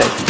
Perfecto.